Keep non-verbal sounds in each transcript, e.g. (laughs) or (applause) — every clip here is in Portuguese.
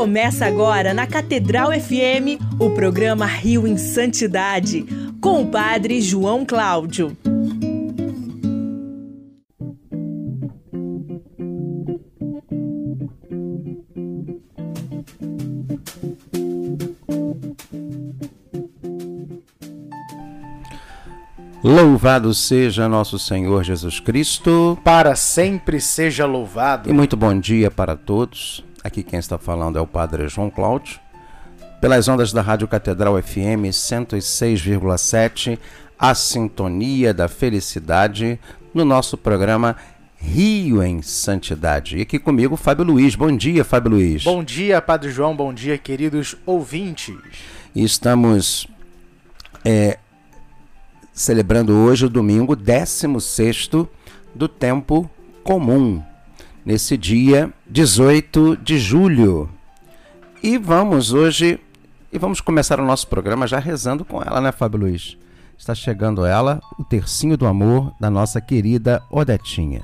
Começa agora na Catedral FM o programa Rio em Santidade, com o Padre João Cláudio. Louvado seja nosso Senhor Jesus Cristo. Para sempre seja louvado. E muito bom dia para todos. Aqui quem está falando é o Padre João Cláudio. Pelas ondas da Rádio Catedral FM 106,7, a sintonia da felicidade no nosso programa Rio em Santidade. E aqui comigo, Fábio Luiz. Bom dia, Fábio Luiz. Bom dia, Padre João. Bom dia, queridos ouvintes. E estamos é, celebrando hoje o domingo 16 do tempo comum, nesse dia 18 de julho. E vamos hoje e vamos começar o nosso programa já rezando com ela, né, Fábio Luiz? Está chegando ela, o tercinho do amor da nossa querida Odetinha.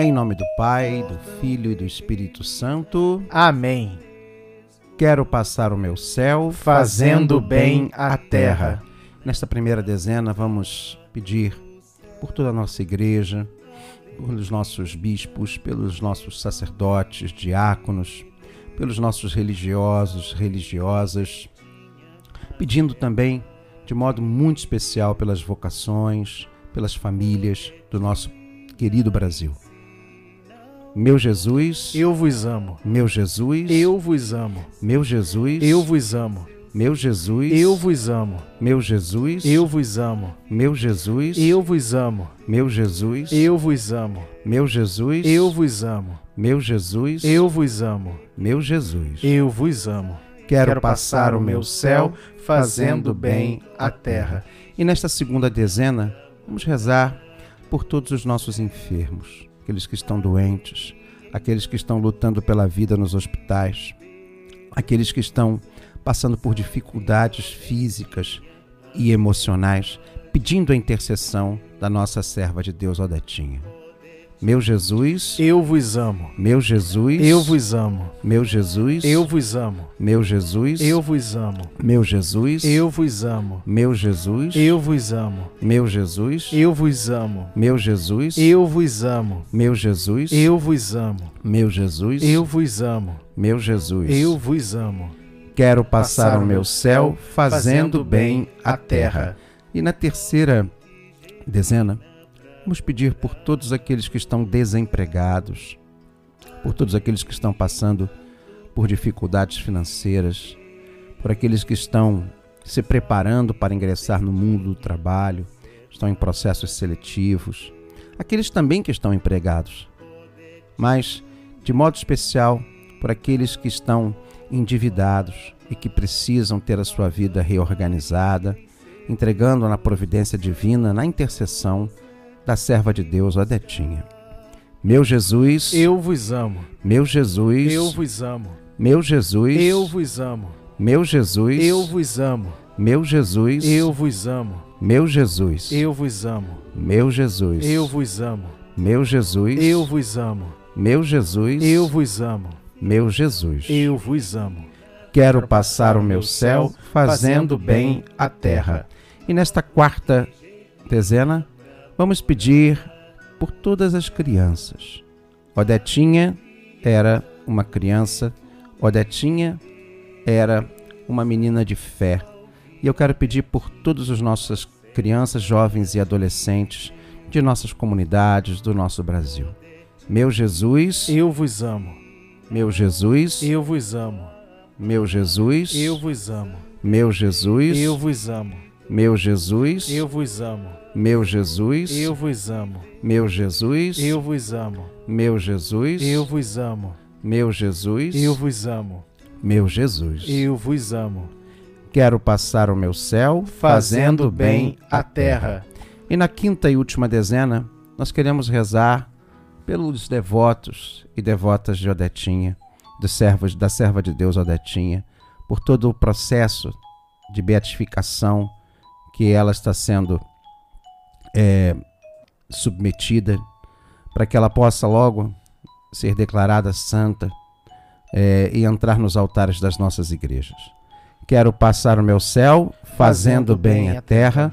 Em nome do Pai, do Filho e do Espírito Santo. Amém. Quero passar o meu céu fazendo bem à terra. Nesta primeira dezena, vamos pedir por toda a nossa igreja, pelos nossos bispos, pelos nossos sacerdotes, diáconos, pelos nossos religiosos, religiosas, pedindo também, de modo muito especial, pelas vocações, pelas famílias do nosso querido Brasil. Meu Jesus, eu vos amo. Meu Jesus, eu vos amo. Meu Jesus, eu vos amo. Meu Jesus, eu vos amo. Meu Jesus, eu vos amo. Meu Jesus, eu vos amo. Meu Jesus, eu vos amo. Meu Jesus, eu vos amo. Meu Jesus, eu vos amo. Meu Jesus, eu vos amo. Quero, Quero passar o meu céu fazendo bem a terra. E nesta segunda dezena, vamos rezar por todos os nossos enfermos aqueles que estão doentes, aqueles que estão lutando pela vida nos hospitais, aqueles que estão passando por dificuldades físicas e emocionais, pedindo a intercessão da nossa serva de Deus, Odetinha. Meu Jesus, eu vos amo. Meu Jesus, eu vos amo. Meu Jesus, eu vos amo. Meu Jesus, eu vos amo. Meu Jesus, eu vos amo. Meu Jesus, eu vos amo. Meu Jesus, eu vos amo. Meu Jesus, eu vos amo. Meu Jesus, eu vos amo. Meu Jesus, eu vos amo. Meu Jesus, eu vos amo. Quero passar, o meu céu fazendo bem a terra. E na terceira dezena, Vamos pedir por todos aqueles que estão desempregados, por todos aqueles que estão passando por dificuldades financeiras, por aqueles que estão se preparando para ingressar no mundo do trabalho, estão em processos seletivos, aqueles também que estão empregados, mas de modo especial por aqueles que estão endividados e que precisam ter a sua vida reorganizada, entregando na providência divina, na intercessão da serva de Deus, Odetinha. Meu Jesus, eu vos amo. Meu Jesus, eu vos amo. Meu Jesus, eu vos amo. Meu Jesus, eu vos amo. Meu Jesus, eu vos amo. Meu Jesus, eu vos amo. Meu Jesus, eu vos amo. Meu Jesus, eu vos amo. Meu Jesus, eu vos amo. Meu Jesus, eu vos amo. Quero passar o meu céu fazendo bem a terra. E nesta quarta dezena, Vamos pedir por todas as crianças. Odetinha era uma criança, Odetinha era uma menina de fé. E eu quero pedir por todas as nossas crianças, jovens e adolescentes de nossas comunidades, do nosso Brasil. Meu Jesus, eu vos amo. Meu Jesus, eu vos amo. Meu Jesus, eu vos amo. Meu Jesus, eu vos amo. Meu Jesus, eu vos amo. Meu Jesus, eu vos amo. Meu Jesus, eu vos amo. Meu Jesus, eu vos amo. Meu Jesus, eu vos amo. Meu Jesus, eu vos amo. Quero passar o meu céu fazendo bem a terra. E na quinta e última dezena, nós queremos rezar pelos devotos e devotas de Odetinha, dos servos da serva de Deus Odetinha, por todo o processo de beatificação que ela está sendo é, submetida para que ela possa logo ser declarada santa é, e entrar nos altares das nossas igrejas. Quero passar o meu céu fazendo bem a terra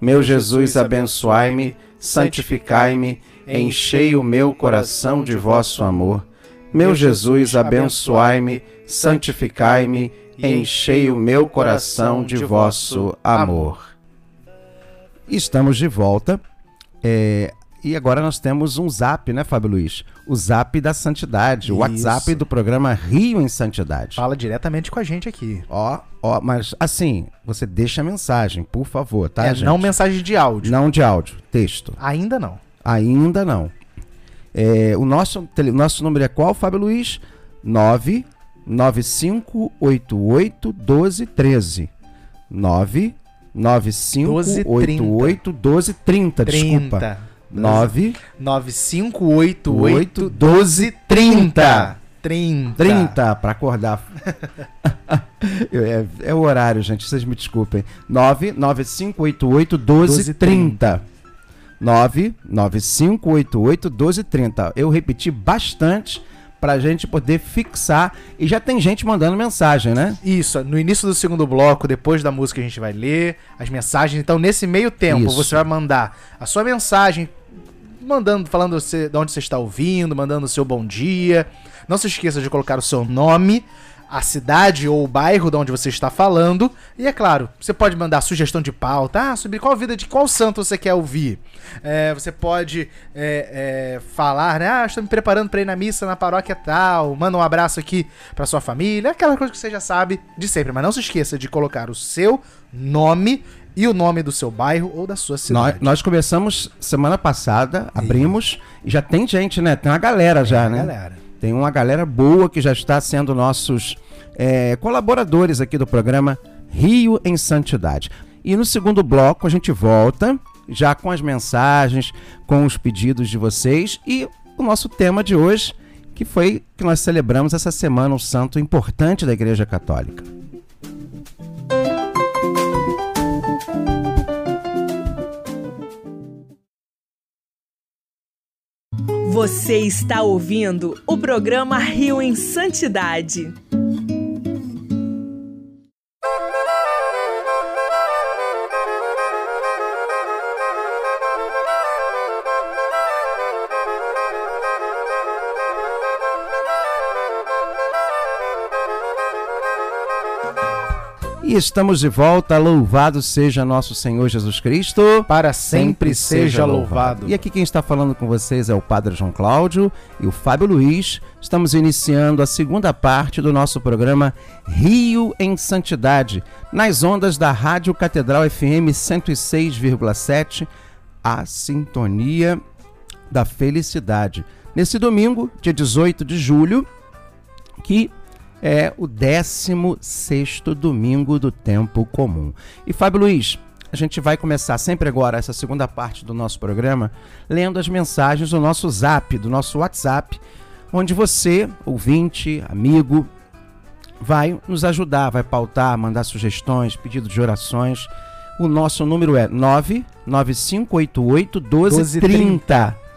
Meu Jesus, abençoai-me, santificai-me, enchei o meu coração de vosso amor. Meu Jesus, abençoai-me, santificai-me, enchei o meu coração de vosso amor. Estamos de volta. É, e agora nós temos um zap, né, Fábio Luiz? O zap da santidade, o WhatsApp do programa Rio em Santidade. Fala diretamente com a gente aqui. Ó, ó, mas assim, você deixa a mensagem, por favor, tá, é, gente? Não mensagem de áudio. Não de áudio, texto. Ainda não. Ainda não. É, o nosso, tele, nosso número é qual, Fábio Luiz? 99588 1213. 99588 1230, desculpa. 9 9588 1230. 30. 30 para acordar. (laughs) é, é, o horário, gente, vocês me desculpem. 99588 1230. 99588 1230. Eu repeti bastante pra gente poder fixar. E já tem gente mandando mensagem, né? Isso, no início do segundo bloco, depois da música, a gente vai ler as mensagens. Então, nesse meio tempo, Isso. você vai mandar a sua mensagem, mandando, falando de onde você está ouvindo, mandando o seu bom dia. Não se esqueça de colocar o seu nome, a cidade ou o bairro de onde você está falando. E é claro, você pode mandar sugestão de pauta, ah, sobre qual vida de qual santo você quer ouvir. É, você pode é, é, falar, né? Ah, estou me preparando para ir na missa na paróquia tal. Manda um abraço aqui para sua família. Aquela coisa que você já sabe de sempre. Mas não se esqueça de colocar o seu nome e o nome do seu bairro ou da sua cidade. Nós, nós começamos semana passada, abrimos e já tem gente, né? Tem uma galera já, né? Galera. Tem uma galera boa que já está sendo nossos é, colaboradores aqui do programa Rio em Santidade. E no segundo bloco a gente volta já com as mensagens, com os pedidos de vocês e o nosso tema de hoje, que foi que nós celebramos essa semana um santo importante da Igreja Católica. Você está ouvindo o programa Rio em Santidade. E estamos de volta. Louvado seja nosso Senhor Jesus Cristo. Para sempre, seja louvado. E aqui quem está falando com vocês é o Padre João Cláudio e o Fábio Luiz. Estamos iniciando a segunda parte do nosso programa Rio em Santidade, nas ondas da Rádio Catedral FM 106,7, a sintonia da felicidade. Nesse domingo, dia 18 de julho, que é o 16 domingo do tempo comum. E Fábio Luiz, a gente vai começar sempre agora essa segunda parte do nosso programa lendo as mensagens do nosso Zap, do nosso WhatsApp, onde você, ouvinte, amigo, vai nos ajudar, vai pautar, mandar sugestões, pedidos de orações. O nosso número é 99588 1230.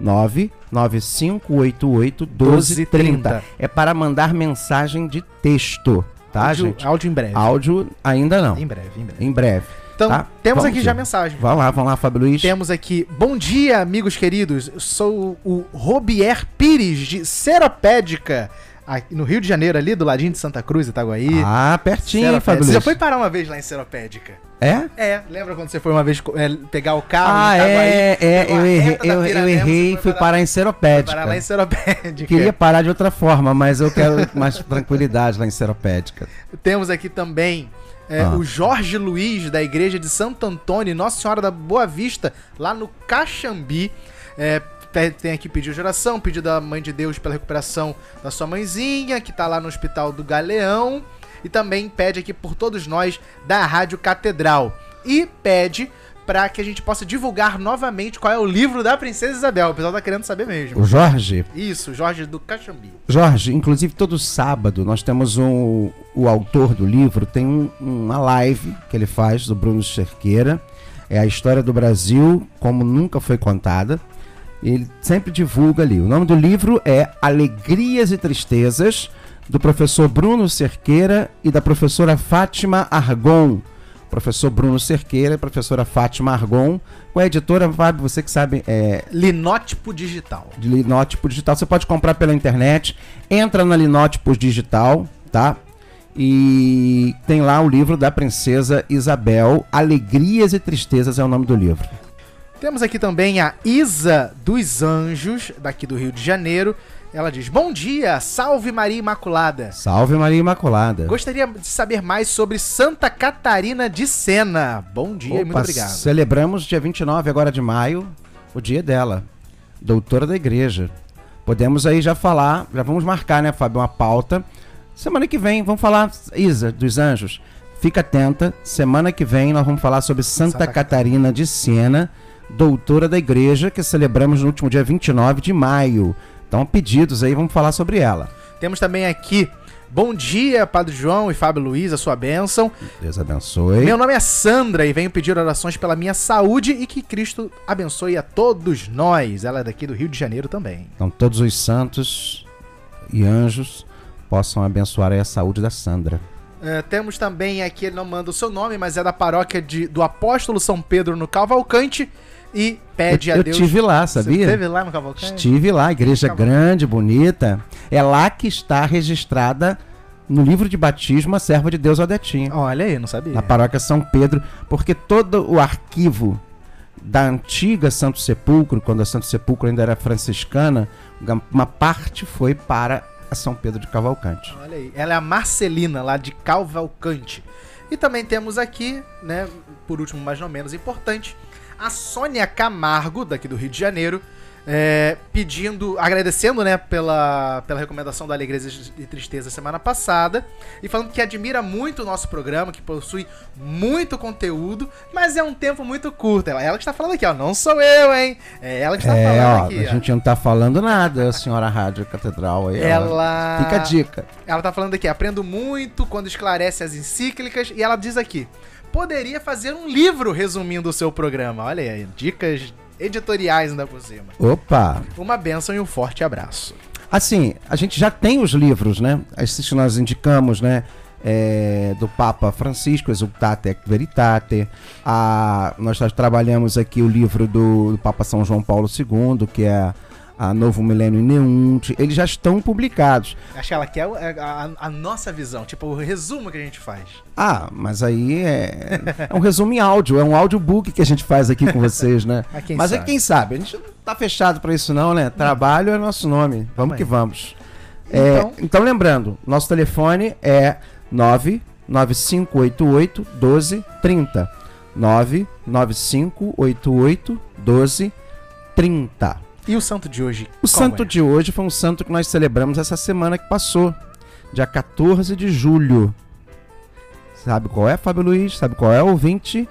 99588 1230. É para mandar mensagem de texto, tá, áudio, gente? Áudio em breve. Áudio ainda não. Em breve, em breve. Em breve. Então, tá? temos vamos aqui ir. já mensagem. Vamos lá, vamos lá, Fábio Luiz. Temos aqui, bom dia, amigos queridos. Eu sou o Robier Pires, de Seropédica, aqui no Rio de Janeiro, ali do ladinho de Santa Cruz, Itaguaí. Ah, pertinho. Fábio Você já foi parar uma vez lá em Seropédica? É? É, lembra quando você foi uma vez é, pegar o carro Ah, em Itaguaí? é, é, pegou eu errei, eu, eu errei e fui parar em Seropédica. Parar lá em Seropédica. Queria parar de outra forma, mas eu quero (laughs) mais tranquilidade lá em Seropédica. Temos aqui também é, Ah. o Jorge Luiz, da igreja de Santo Antônio, Nossa Senhora da Boa Vista, lá no Caxambi. É, tem aqui pedido de oração, pedido da Mãe de Deus pela recuperação da sua mãezinha, que tá lá no Hospital do Galeão. E também pede aqui por todos nós da Rádio Catedral. E pede para que a gente possa divulgar novamente qual é o livro da Princesa Isabel. O pessoal tá querendo saber mesmo. O Jorge? Isso, Jorge do Caxambi. Jorge, inclusive todo sábado nós temos um. O autor do livro tem um, uma live que ele faz do Bruno Cerqueira. É a história do Brasil como nunca foi contada. Ele sempre divulga ali. O nome do livro é Alegrias e Tristezas, do professor Bruno Cerqueira e da professora Fátima Argon professor Bruno Cerqueira e professora Fátima Argon, com a editora, Fábio, você que sabe. É, Linótipo Digital. Linótipo Digital. Você pode comprar pela internet, entra na Linótipo Digital, tá? E tem lá o livro da Princesa Isabel, Alegrias e Tristezas é o nome do livro. Temos aqui também a Isa dos Anjos, daqui do Rio de Janeiro. Ela diz: Bom dia, salve Maria Imaculada. Salve Maria Imaculada. Gostaria de saber mais sobre Santa Catarina de Sena. Bom dia Opa, e muito obrigado. Celebramos dia 29 agora de maio, o dia dela, doutora da igreja. Podemos aí já falar, já vamos marcar, né, Fábio, uma pauta. Semana que vem, vamos falar, Isa, dos anjos. Fica atenta, semana que vem nós vamos falar sobre Santa, Santa Catarina de Sena, doutora da igreja, que celebramos no último dia 29 de maio. Então, pedidos aí, vamos falar sobre ela. Temos também aqui. Bom dia, Padre João e Fábio Luiz, a sua bênção. Deus abençoe. Meu nome é Sandra e venho pedir orações pela minha saúde e que Cristo abençoe a todos nós. Ela é daqui do Rio de Janeiro também. Então, todos os santos e anjos possam abençoar a saúde da Sandra. Uh, temos também aqui, ele não manda o seu nome, mas é da paróquia de, do Apóstolo São Pedro no Cavalcante e pede eu, a eu Deus. Eu estive lá, sabia? Você esteve lá no Cavalcante? Estive lá, igreja grande, bonita. É lá que está registrada no livro de batismo a serva de Deus Odetinha. Olha aí, não sabia. Na paróquia São Pedro, porque todo o arquivo da antiga Santo Sepulcro, quando a Santo Sepulcro ainda era franciscana, uma parte foi para a São Pedro de Cavalcante. Olha aí, ela é a Marcelina lá de Cavalcante. E também temos aqui, né, por último, mas não menos importante, a Sônia Camargo, daqui do Rio de Janeiro, é, pedindo, agradecendo, né, pela, pela recomendação da Alegrias e Tristeza semana passada e falando que admira muito o nosso programa, que possui muito conteúdo, mas é um tempo muito curto. Ela, ela que está falando aqui, ó, não sou eu, hein? É ela que está é, falando ó, aqui. A ó. gente não está falando nada, a senhora Rádio Catedral aí. Ela... Fica a dica. Ela está falando aqui, aprendo muito quando esclarece as encíclicas e ela diz aqui, poderia fazer um livro resumindo o seu programa. Olha aí, dicas editoriais ainda por cima. Opa! Uma benção e um forte abraço. Assim, a gente já tem os livros, né? Esses que nós indicamos, né? É, do Papa Francisco, Exultate et Veritate. A, nós trabalhamos aqui o livro do, do Papa São João Paulo II, que é a Novo Milênio Neunte, eles já estão publicados. Acho que ela quer a, a, a, nossa visão, tipo o resumo que a gente faz. Ah, mas aí é, é um resumo em áudio, é um audiobook que a gente faz aqui com vocês, né? (laughs) mas é sabe? é quem sabe, a gente não tá fechado para isso não, né? Trabalho é nosso nome, vamos que vamos. É, então... então lembrando, nosso telefone é 99588 1230. 99588 1230. E o santo de hoje? O santo é? de hoje foi um santo que nós celebramos essa semana que passou, dia 14 de julho. Sabe qual é, Fábio Luiz? Sabe qual é, ouvinte?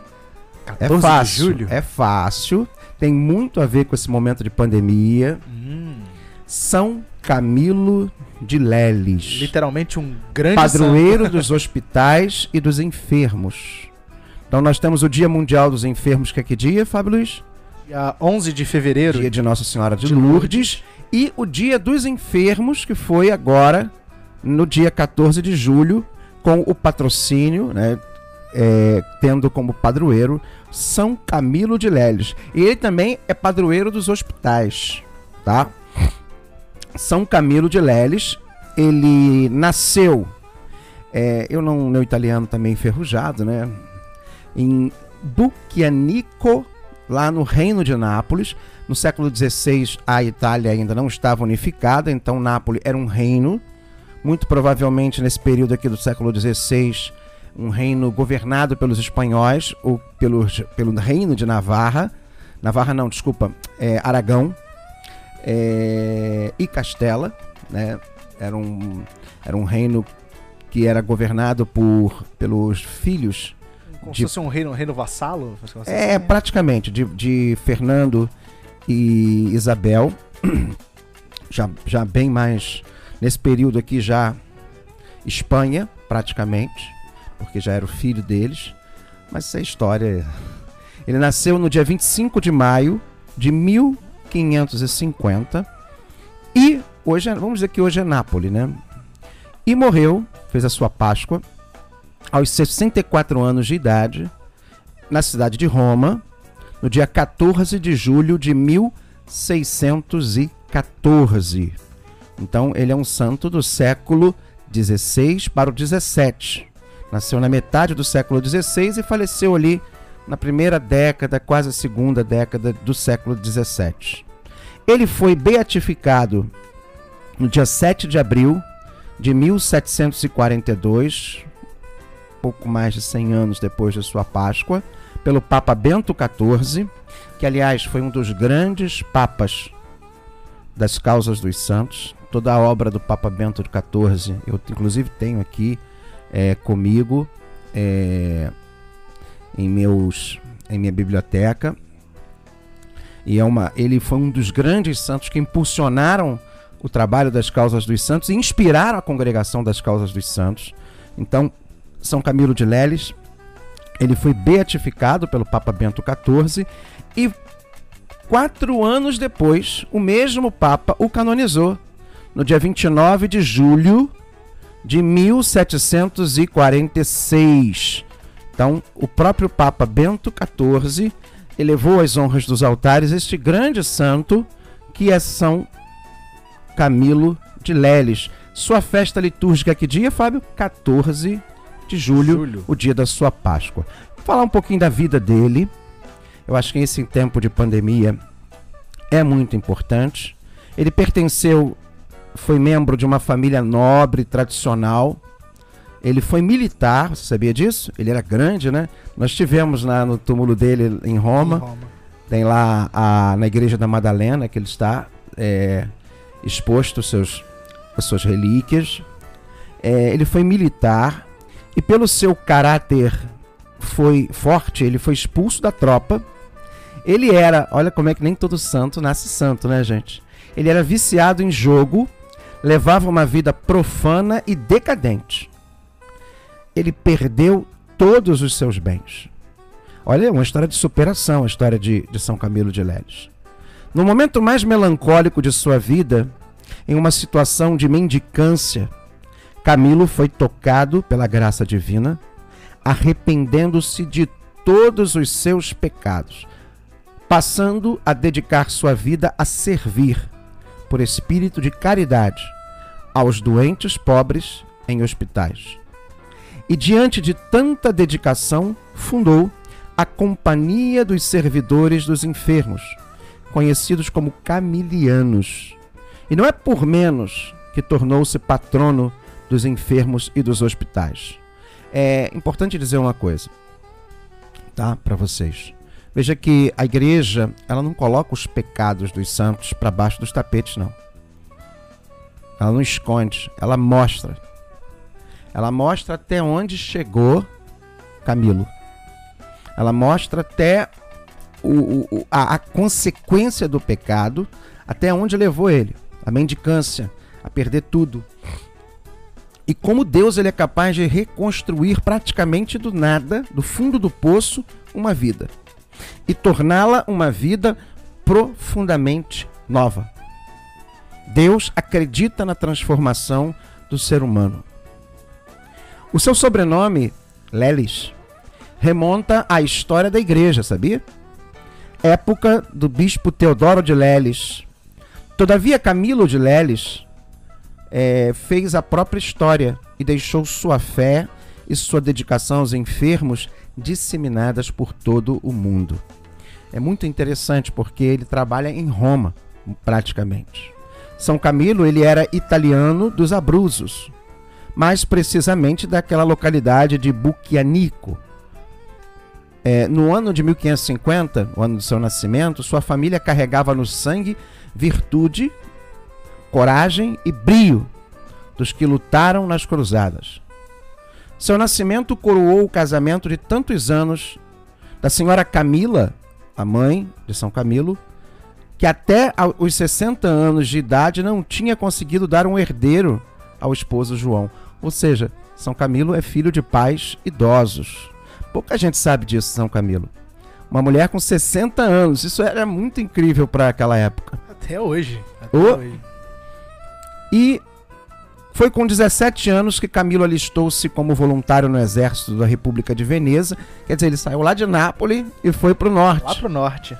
14 é fácil, de julho? É fácil. Tem muito a ver com esse momento de pandemia. Hum. São Camilo de Leles. Literalmente um grande padroeiro santo. dos (laughs) hospitais e dos enfermos. Então nós temos o Dia Mundial dos Enfermos, que é que dia, Fábio Luiz? Dia 11 de fevereiro. Dia de Nossa Senhora de, de Lourdes. Lourdes. E o Dia dos Enfermos, que foi agora, no dia 14 de julho, com o patrocínio, né? É, tendo como padroeiro São Camilo de Lélios. E ele também é padroeiro dos hospitais, tá? São Camilo de Lélios, ele nasceu, é, eu não, meu italiano também enferrujado, né? Em Bucchianico lá no Reino de Nápoles. No século XVI, a Itália ainda não estava unificada, então Nápoles era um reino. Muito provavelmente nesse período aqui do século XVI, um reino governado pelos espanhóis, ou pelo, pelo reino de Navarra. Navarra não, desculpa, é, Aragão. é, e Castela, né? Era um, era um reino que era governado por, pelos filhos. Como de- se fosse um reino, um reino vassalo? É, praticamente, de, de Fernando e Isabel. (clears throat) Já, já bem mais. Nesse período aqui, já Espanha, praticamente, porque já era o filho deles. Mas essa é história. (laughs) Ele nasceu no dia 25 de maio de 1550. E hoje, é- vamos dizer que hoje é Nápoles, né? E morreu, fez a sua Páscoa, aos 64 anos de idade, na cidade de Roma, no dia 14 de julho de 1614. Então, ele é um santo do século 16 para o 17. Nasceu na metade do século 16 e faleceu ali na primeira década, quase a segunda década do século 17. Ele foi beatificado no dia 7 de abril de 1742, pouco mais de 100 anos depois de sua Páscoa, pelo Papa Bento XIV, que aliás foi um dos grandes papas das causas dos santos. Toda a obra do Papa Bento XIV, eu inclusive tenho aqui é, comigo é, em meus em minha biblioteca. E é uma, ele foi um dos grandes santos que impulsionaram o trabalho das causas dos santos e inspiraram a congregação das causas dos santos. Então, São Camilo de Leles, ele foi beatificado pelo Papa Bento XIV e quatro anos depois, o mesmo Papa o canonizou, no dia 29 de julho de 1746. Então, o próprio Papa Bento XIV elevou às honras dos altares este grande santo que é São Camilo de Leles. Sua festa litúrgica que dia, Fábio? 14 de julho, Julho. o dia da sua Páscoa. Falar um pouquinho da vida dele. Eu acho que esse tempo de pandemia é muito importante. Ele pertenceu, foi membro de uma família nobre, tradicional. Ele foi militar, você sabia disso? Ele era grande, né? Nós tivemos lá no túmulo dele em Roma. Em Roma. Tem lá a- na igreja da Madalena que ele está é, exposto os seus, as suas relíquias. É, ele foi militar e pelo seu caráter foi forte, ele foi expulso da tropa. Ele era, olha como é que nem todo santo nasce santo, né, gente? Ele era viciado em jogo, levava uma vida profana e decadente. Ele perdeu todos os seus bens. Olha, uma história de superação, a história de, de São Camilo de Leles. No momento mais melancólico de sua vida, em uma situação de mendicância, Camilo foi tocado pela graça divina, arrependendo-se de todos os seus pecados, passando a dedicar sua vida a servir, por espírito de caridade, aos doentes pobres em hospitais. E diante de tanta dedicação, fundou a Companhia dos Servidores dos Enfermos, conhecidos como camilianos. E não é por menos que tornou-se patrono dos enfermos e dos hospitais. É importante dizer uma coisa, tá, para vocês. Veja que a igreja, ela não coloca os pecados dos santos para baixo dos tapetes, não. Ela não esconde, ela mostra. Ela mostra até onde chegou Camilo. Ela mostra até o, o- a, a consequência do pecado, até onde levou ele. A mendicância, a perder tudo. E como Deus ele é capaz de reconstruir praticamente do nada, do fundo do poço, uma vida. E torná-la uma vida profundamente nova. Deus acredita na transformação do ser humano. O seu sobrenome, Lelis, remonta à história da igreja, sabia? Época do bispo Teodoro de Lelis. Todavia, Camilo de Lelis eh, fez a própria história e deixou sua fé e sua dedicação aos enfermos disseminadas por todo o mundo. É muito interessante porque ele trabalha em Roma, praticamente. São Camilo ele era italiano dos Abruzos, mais precisamente daquela localidade de Bucchianico. é, no ano de 1550, o ano do seu nascimento, sua família carregava no sangue virtude, coragem e brio dos que lutaram nas cruzadas. Seu nascimento coroou o casamento de tantos anos da senhora Camila, a mãe de São Camilo, que até os 60 anos de idade não tinha conseguido dar um herdeiro ao esposo João. Ou seja, São Camilo é filho de pais idosos. Pouca gente sabe disso, São Camilo. Uma mulher com 60 anos, isso era muito incrível para aquela época. Até hoje. Até hoje. E foi com 17 anos que Camilo alistou-se como voluntário no exército da República de Veneza. Quer dizer, ele saiu lá de Nápoles e foi para o norte. Lá para o norte.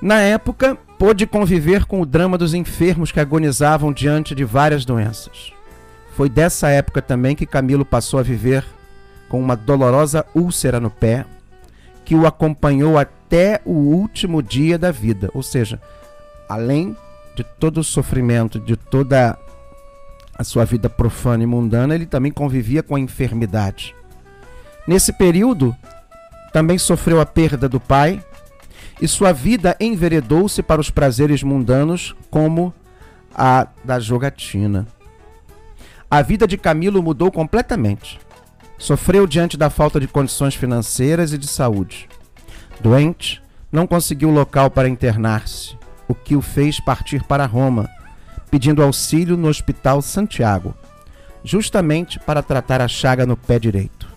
Na época, pôde conviver com o drama dos enfermos que agonizavam diante de várias doenças. Foi dessa época também que Camilo passou a viver com uma dolorosa úlcera no pé, que o acompanhou até o último dia da vida. Ou seja, além de todo o sofrimento, de toda a sua vida profana e mundana, ele também convivia com a enfermidade. Nesse período, também sofreu a perda do pai e sua vida enveredou-se para os prazeres mundanos, como a da jogatina. A vida de Camilo mudou completamente. Sofreu diante da falta de condições financeiras e de saúde. Doente, não conseguiu local para internar-se, o que o fez partir para Roma pedindo auxílio no Hospital Santiago, justamente para tratar a chaga no pé direito.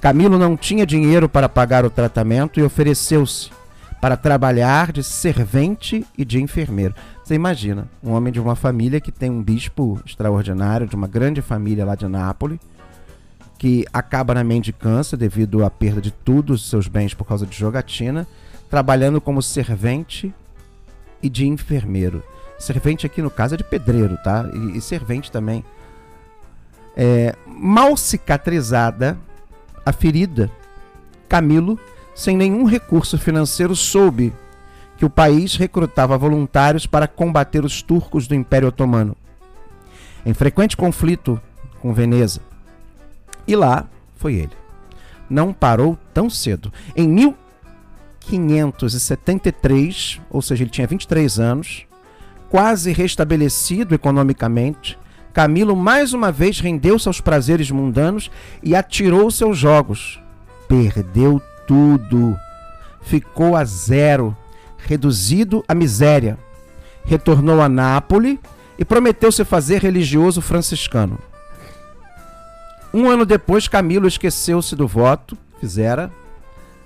Camilo não tinha dinheiro para pagar o tratamento e ofereceu-se para trabalhar de servente e de enfermeiro. Você imagina, um homem de uma família que tem um bispo extraordinário, de uma grande família lá de Nápoles, que acaba na mendicância devido à perda de todos os seus bens por causa de jogatina, trabalhando como servente e de enfermeiro. Servente aqui no caso é de pedreiro, tá? E, e servente também. É, mal cicatrizada, a ferida, Camilo, sem nenhum recurso financeiro, soube que o país recrutava voluntários para combater os turcos do Império Otomano. Em frequente conflito com Veneza. E lá foi ele. Não parou tão cedo. Em 1573, ou seja, ele tinha 23 anos, quase restabelecido economicamente, Camilo mais uma vez rendeu-se aos prazeres mundanos e atirou-se aos jogos. Perdeu tudo. Ficou a zero, reduzido à miséria. Retornou a Nápoles e prometeu se fazer religioso franciscano. Um ano depois, Camilo esqueceu-se do voto, fizera,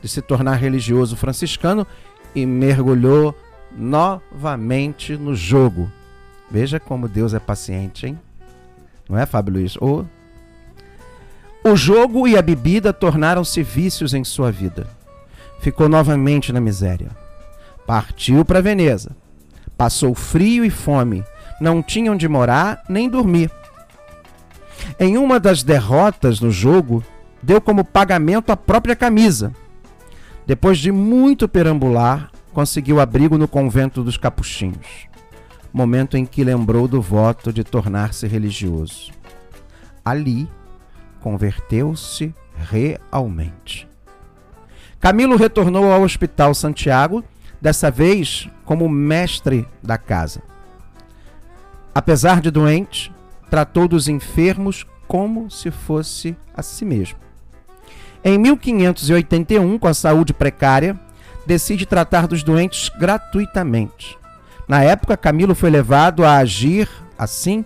de se tornar religioso franciscano e mergulhou novamente no jogo. Veja como Deus é paciente, hein? Não é, Fábio Luiz? O, o jogo e a bebida tornaram-se vícios em sua vida. Ficou novamente na miséria. Partiu para Veneza. Passou frio e fome. Não tinha onde morar nem dormir. Em uma das derrotas no jogo, deu como pagamento a própria camisa. Depois de muito perambular, conseguiu abrigo no convento dos capuchinhos, momento em que lembrou do voto de tornar-se religioso. Ali, converteu-se realmente. Camilo retornou ao Hospital Santiago, dessa vez como mestre da casa. Apesar de doente, tratou dos enfermos como se fosse a si mesmo. Em 1581, com a saúde precária, decide tratar dos doentes gratuitamente. Na época, Camilo foi levado a agir assim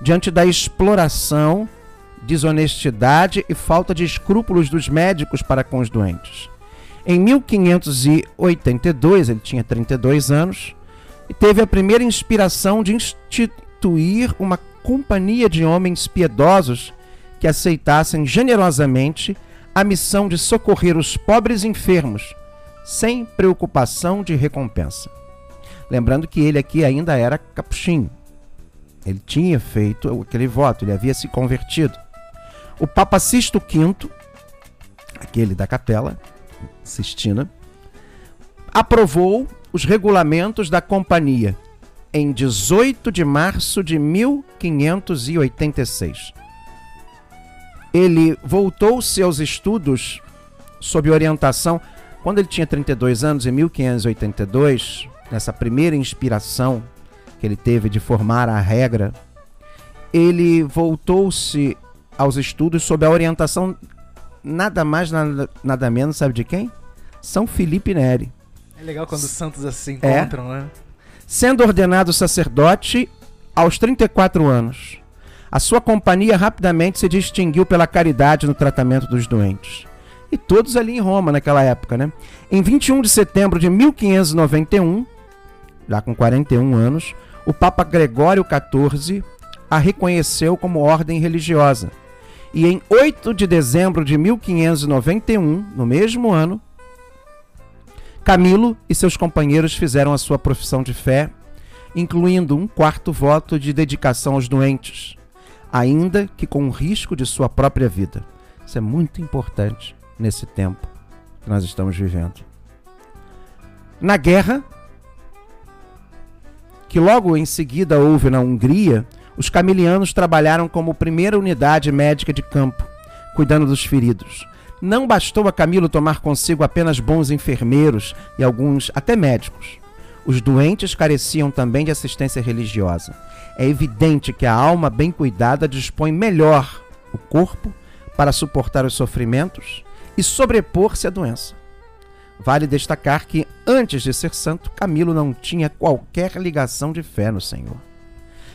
diante da exploração, desonestidade e falta de escrúpulos dos médicos para com os doentes. Em 1582, ele tinha 32 anos, e teve a primeira inspiração de instituir uma companhia de homens piedosos que aceitassem generosamente a missão de socorrer os pobres enfermos sem preocupação de recompensa. Lembrando que ele aqui ainda era capuchinho. Ele tinha feito aquele voto, ele havia se convertido. O Papa Sisto V, aquele da capela Sistina, aprovou os regulamentos da companhia em 18 de março de 1586. Ele voltou seus estudos sob orientação, quando ele tinha 32 anos, em 1582, nessa primeira inspiração que ele teve de formar a regra, ele voltou-se aos estudos sob a orientação nada mais, nada, nada menos, sabe de quem? São Felipe Neri. É legal quando os santos assim encontram, é. né? Sendo ordenado sacerdote aos 34 anos, a sua companhia rapidamente se distinguiu pela caridade no tratamento dos doentes. E todos ali em Roma naquela época, né? Em 21 de setembro de 1591, já com 41 anos, o Papa Gregório XIV a reconheceu como ordem religiosa. E em 8 de dezembro de 1591, no mesmo ano, Camilo e seus companheiros fizeram a sua profissão de fé, incluindo um quarto voto de dedicação aos doentes, ainda que com o risco de sua própria vida. Isso é muito importante nesse tempo que nós estamos vivendo. Na guerra, que logo em seguida houve na Hungria, os camilianos trabalharam como primeira unidade médica de campo, cuidando dos feridos. Não bastou a Camilo tomar consigo apenas bons enfermeiros e alguns até médicos. Os doentes careciam também de assistência religiosa. É evidente que a alma bem cuidada dispõe melhor o corpo para suportar os sofrimentos e sobrepor-se à doença. Vale destacar que, antes de ser santo, Camilo não tinha qualquer ligação de fé no Senhor.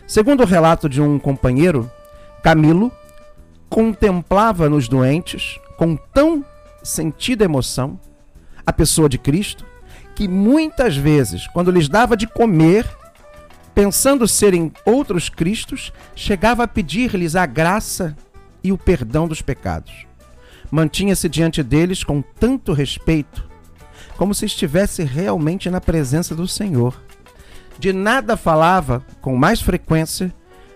Segundo o relato de um companheiro, Camilo contemplava nos doentes com tão sentida emoção a pessoa de Cristo que muitas vezes, quando lhes dava de comer, pensando serem outros Cristos, chegava a pedir-lhes a graça e o perdão dos pecados. Mantinha-se diante deles com tanto respeito, como se estivesse realmente na presença do Senhor. De nada falava com mais frequência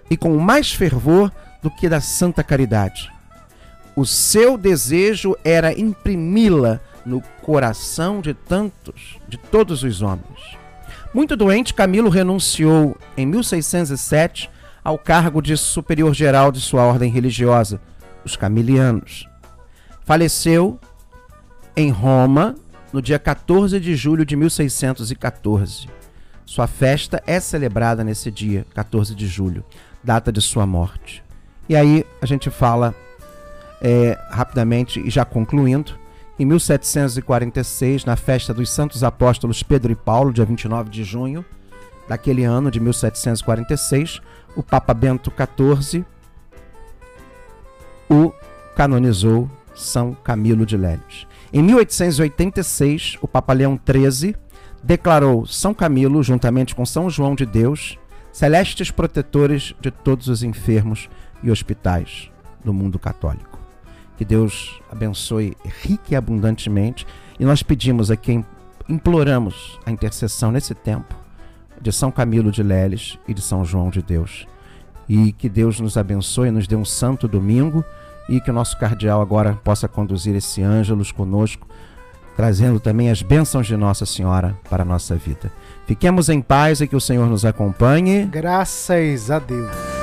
e com mais fervor do que da santa caridade. O seu desejo era imprimi-la no coração de tantos, de todos os homens. Muito doente, Camilo renunciou em 1607 ao cargo de superior geral de sua ordem religiosa, os Camilianos. Faleceu em Roma no dia 14 de julho de 1614. Sua festa é celebrada nesse dia, 14 de julho, data de sua morte. E aí a gente fala é, rapidamente e já concluindo, em 1746, na festa dos Santos Apóstolos Pedro e Paulo, dia 29 de junho daquele ano de 1746, o Papa Bento XIV o canonizou São Camilo de Lélios. Em 1886, o Papa Leão XIII declarou São Camilo, juntamente com São João de Deus, celestes protetores de todos os enfermos e hospitais do mundo católico. Que Deus abençoe rica e abundantemente. E nós pedimos a quem imploramos a intercessão nesse tempo de São Camilo de Leles e de São João de Deus. E que Deus nos abençoe, nos dê um santo domingo e que o nosso cardeal agora possa conduzir esse ângelos conosco, trazendo também as bênçãos de Nossa Senhora para a nossa vida. Fiquemos em paz e que o Senhor nos acompanhe. Graças a Deus.